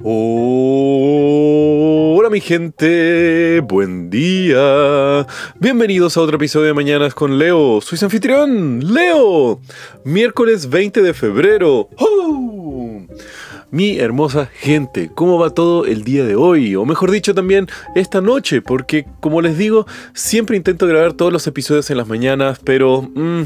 Hola mi gente, buen día. Bienvenidos a otro episodio de Mañanas con Leo. Soy su anfitrión, Leo. Miércoles 20 de febrero. Mi hermosa gente, ¿cómo va todo el día de hoy? O mejor dicho también, esta noche, porque como les digo, siempre intento grabar todos los episodios en las mañanas, pero mm,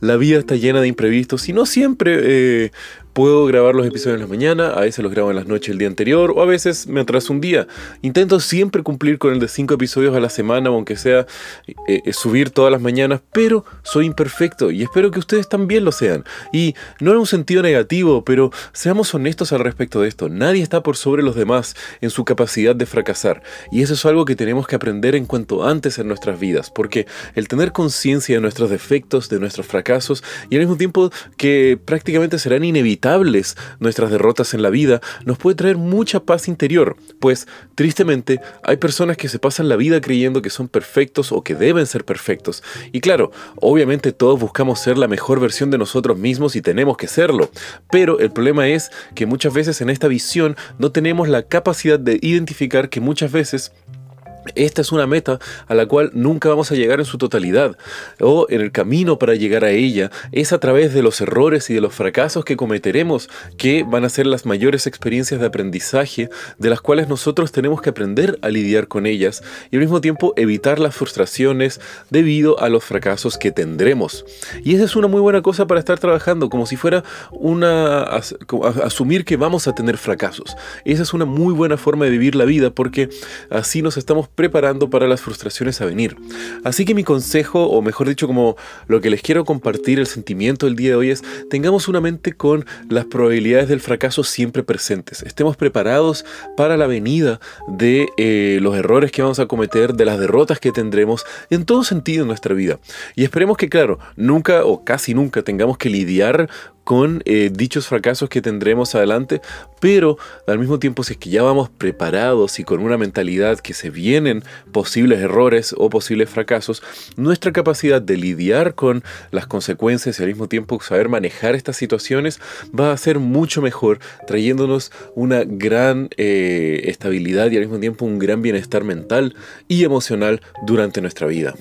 la vida está llena de imprevistos y no siempre eh, Puedo grabar los episodios en la mañana, a veces los grabo en las noches el día anterior o a veces me atraso un día. Intento siempre cumplir con el de 5 episodios a la semana, aunque sea eh, eh, subir todas las mañanas, pero soy imperfecto y espero que ustedes también lo sean. Y no en un sentido negativo, pero seamos honestos al respecto de esto. Nadie está por sobre los demás en su capacidad de fracasar. Y eso es algo que tenemos que aprender en cuanto antes en nuestras vidas, porque el tener conciencia de nuestros defectos, de nuestros fracasos y al mismo tiempo que prácticamente serán inevitables, nuestras derrotas en la vida, nos puede traer mucha paz interior, pues tristemente hay personas que se pasan la vida creyendo que son perfectos o que deben ser perfectos. Y claro, obviamente todos buscamos ser la mejor versión de nosotros mismos y tenemos que serlo, pero el problema es que muchas veces en esta visión no tenemos la capacidad de identificar que muchas veces esta es una meta a la cual nunca vamos a llegar en su totalidad, o en el camino para llegar a ella es a través de los errores y de los fracasos que cometeremos que van a ser las mayores experiencias de aprendizaje de las cuales nosotros tenemos que aprender a lidiar con ellas y al mismo tiempo evitar las frustraciones debido a los fracasos que tendremos. Y esa es una muy buena cosa para estar trabajando, como si fuera una asumir que vamos a tener fracasos. Esa es una muy buena forma de vivir la vida porque así nos estamos preparando para las frustraciones a venir. Así que mi consejo, o mejor dicho, como lo que les quiero compartir, el sentimiento del día de hoy es, tengamos una mente con las probabilidades del fracaso siempre presentes. Estemos preparados para la venida de eh, los errores que vamos a cometer, de las derrotas que tendremos en todo sentido en nuestra vida. Y esperemos que, claro, nunca o casi nunca tengamos que lidiar con eh, dichos fracasos que tendremos adelante, pero al mismo tiempo si es que ya vamos preparados y con una mentalidad que se vienen posibles errores o posibles fracasos, nuestra capacidad de lidiar con las consecuencias y al mismo tiempo saber manejar estas situaciones va a ser mucho mejor, trayéndonos una gran eh, estabilidad y al mismo tiempo un gran bienestar mental y emocional durante nuestra vida.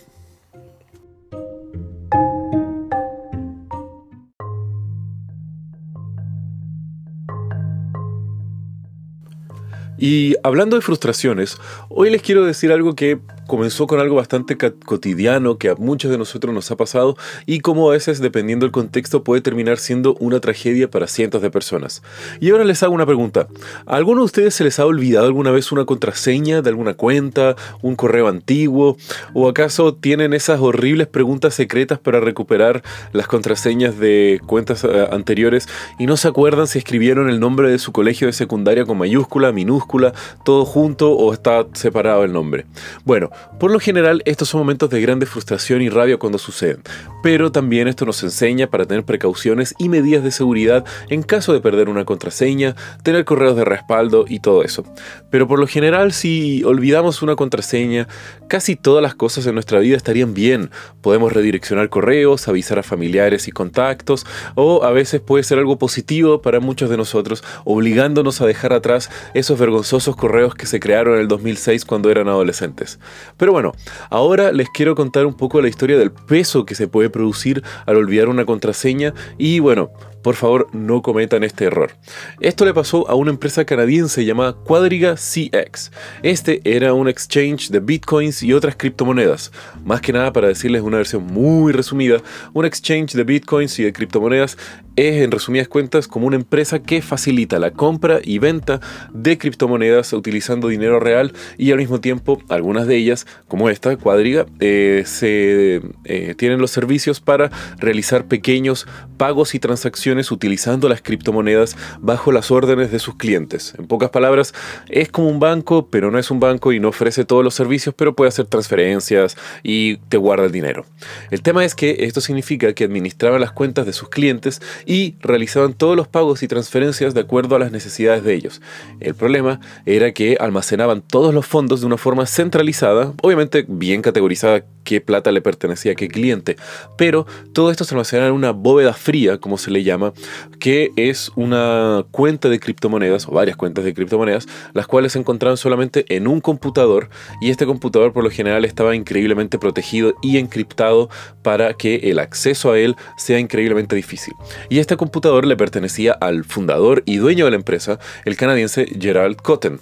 Y hablando de frustraciones, hoy les quiero decir algo que comenzó con algo bastante cotidiano que a muchos de nosotros nos ha pasado y como a veces, dependiendo del contexto, puede terminar siendo una tragedia para cientos de personas. Y ahora les hago una pregunta. ¿A alguno de ustedes se les ha olvidado alguna vez una contraseña de alguna cuenta, un correo antiguo? ¿O acaso tienen esas horribles preguntas secretas para recuperar las contraseñas de cuentas eh, anteriores y no se acuerdan si escribieron el nombre de su colegio de secundaria con mayúscula, minúscula, todo junto o está separado el nombre? Bueno, por lo general, estos son momentos de grande frustración y rabia cuando suceden, pero también esto nos enseña para tener precauciones y medidas de seguridad en caso de perder una contraseña, tener correos de respaldo y todo eso. Pero por lo general, si olvidamos una contraseña, casi todas las cosas en nuestra vida estarían bien. Podemos redireccionar correos, avisar a familiares y contactos, o a veces puede ser algo positivo para muchos de nosotros, obligándonos a dejar atrás esos vergonzosos correos que se crearon en el 2006 cuando eran adolescentes. Pero bueno, ahora les quiero contar un poco la historia del peso que se puede producir al olvidar una contraseña y bueno, por favor no cometan este error. Esto le pasó a una empresa canadiense llamada Quadriga CX. Este era un exchange de bitcoins y otras criptomonedas. Más que nada para decirles una versión muy resumida, un exchange de bitcoins y de criptomonedas es en resumidas cuentas como una empresa que facilita la compra y venta de criptomonedas utilizando dinero real y al mismo tiempo algunas de ellas, como esta, Cuadriga, eh, se, eh, tienen los servicios para realizar pequeños pagos y transacciones utilizando las criptomonedas bajo las órdenes de sus clientes. En pocas palabras, es como un banco, pero no es un banco y no ofrece todos los servicios, pero puede hacer transferencias y te guarda el dinero. El tema es que esto significa que administraban las cuentas de sus clientes y realizaban todos los pagos y transferencias de acuerdo a las necesidades de ellos. El problema era que almacenaban todos los fondos de una forma centralizada, obviamente bien categorizada qué plata le pertenecía a qué cliente, pero todo esto se almacenaba en una bóveda fría, como se le llama, llama, que es una cuenta de criptomonedas, o varias cuentas de criptomonedas, las cuales se encontraban solamente en un computador, y este computador por lo general estaba increíblemente protegido y encriptado para que el acceso a él sea increíblemente difícil. Y este computador le pertenecía al fundador y dueño de la empresa, el canadiense Gerald Cotten.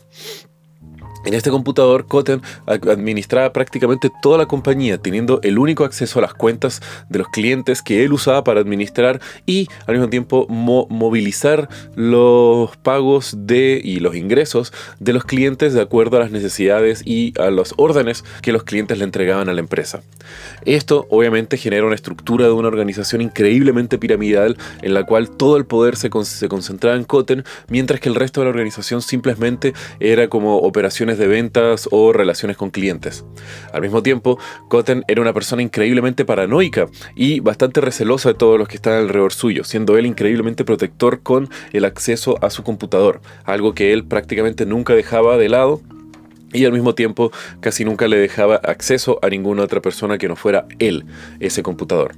En este computador, Cotten administraba prácticamente toda la compañía, teniendo el único acceso a las cuentas de los clientes que él usaba para administrar y al mismo tiempo movilizar los pagos de y los ingresos de los clientes de acuerdo a las necesidades y a las órdenes que los clientes le entregaban a la empresa. Esto obviamente genera una estructura de una organización increíblemente piramidal en la cual todo el poder se, se concentraba en Cotten, mientras que el resto de la organización simplemente era como operaciones de ventas o relaciones con clientes. Al mismo tiempo, Cotten era una persona increíblemente paranoica y bastante recelosa de todos los que estaban alrededor suyo, siendo él increíblemente protector con el acceso a su computador, algo que él prácticamente nunca dejaba de lado y al mismo tiempo casi nunca le dejaba acceso a ninguna otra persona que no fuera él, ese computador.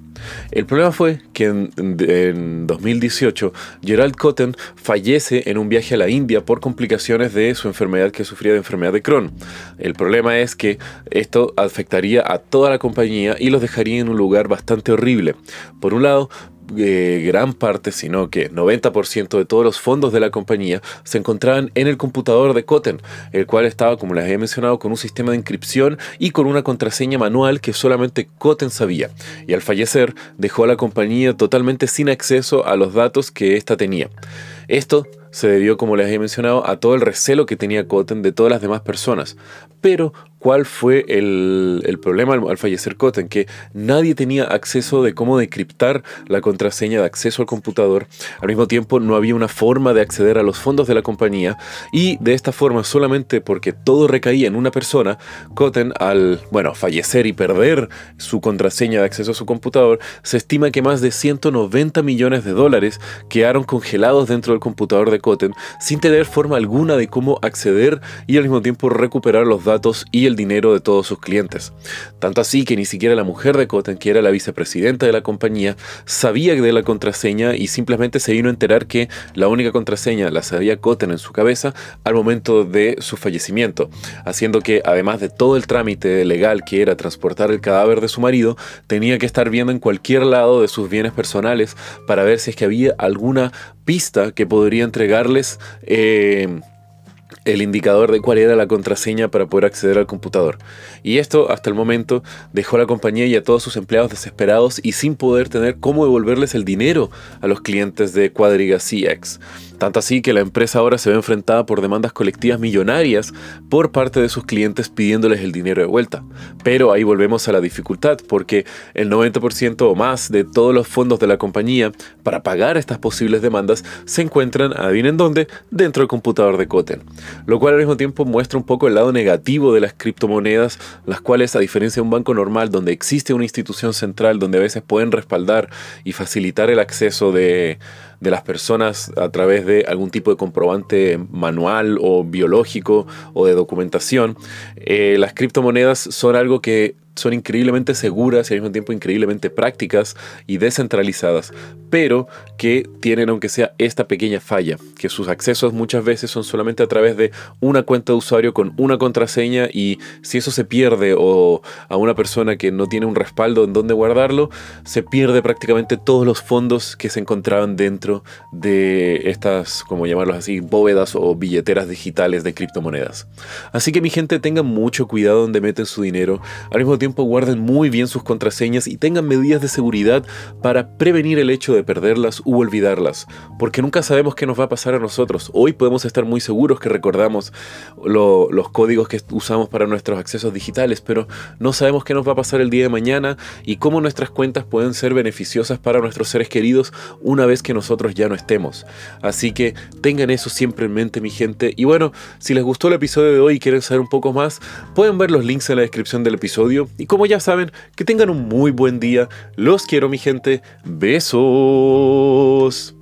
El problema fue que en, 2018 Gerald Cotten fallece en un viaje a la India por complicaciones de su enfermedad que sufría de enfermedad de Crohn. El problema es que esto afectaría a toda la compañía y los dejaría en un lugar bastante horrible. Por un lado, eh, gran parte, sino que 90% de todos los fondos de la compañía se encontraban en el computador de Cotten, el cual estaba, como les he mencionado, con un sistema de inscripción y con una contraseña manual que solamente Cotten sabía. Y al fallecer dejó a la compañía totalmente sin acceso a los datos que ésta tenía. Esto se debió, como les he mencionado, a todo el recelo que tenía Cotten de todas las demás personas. Pero cuál fue el, problema al, fallecer Cotten, que nadie tenía acceso de cómo decriptar la contraseña de acceso al computador. Al mismo tiempo, no había una forma de acceder a los fondos de la compañía y de esta forma, solamente porque todo recaía en una persona, Cotten, al bueno, fallecer y perder su contraseña de acceso a su computador, se estima que más de 190 millones de dólares quedaron congelados dentro del computador de Cotten sin tener forma alguna de cómo acceder y al mismo tiempo recuperar los datos y el dinero de todos sus clientes. Tanto así que ni siquiera la mujer de Cotten, que era la vicepresidenta de la compañía, sabía de la contraseña y simplemente se vino a enterar que la única contraseña la sabía Cotten en su cabeza al momento de su fallecimiento, haciendo que además de todo el trámite legal que era transportar el cadáver de su marido, tenía que estar viendo en cualquier lado de sus bienes personales para ver si es que había alguna pista que podría entregarles eh, el indicador de cuál era la contraseña para poder acceder al computador. Y esto hasta el momento dejó a la compañía y a todos sus empleados desesperados y sin poder tener cómo devolverles el dinero a los clientes de Quadriga CX. Tanto así que la empresa ahora se ve enfrentada por demandas colectivas millonarias por parte de sus clientes pidiéndoles el dinero de vuelta. Pero ahí volvemos a la dificultad porque el 90% o más de todos los fondos de la compañía para pagar estas posibles demandas se encuentran, adivinen dónde, dentro del computador de Cotten. Lo cual al mismo tiempo muestra un poco el lado negativo de las criptomonedas, las cuales a diferencia de un banco normal donde existe una institución central donde a veces pueden respaldar y facilitar el acceso de de las personas a través de algún tipo de comprobante manual o biológico o de documentación. Eh, las criptomonedas son algo que son increíblemente seguras y al mismo tiempo increíblemente prácticas y descentralizadas, pero que tienen aunque sea esta pequeña falla, que sus accesos muchas veces son solamente a través de una cuenta de usuario con una contraseña y si eso se pierde o a una persona que no tiene un respaldo en donde guardarlo, se pierde prácticamente todos los fondos que se encontraban dentro de estas, como llamarlos así, bóvedas o billeteras digitales de criptomonedas. Así que mi gente tengan mucho cuidado donde meten su dinero, al mismo tiempo guarden muy bien sus contraseñas y tengan medidas de seguridad para prevenir el hecho de perderlas u olvidarlas, porque nunca sabemos qué nos va a pasar a nosotros. Hoy podemos estar muy seguros que recordamos los códigos que usamos para nuestros accesos digitales, pero no sabemos qué nos va a pasar el día de mañana y cómo nuestras cuentas pueden ser beneficiosas para nuestros seres queridos una vez que nosotros ya no estemos. Así que tengan eso siempre en mente, mi gente. Y bueno, si les gustó el episodio de hoy y quieren saber un poco más, pueden ver los links en la descripción del episodio y como ya saben, que tengan un muy buen día. Los quiero mi gente. Besos.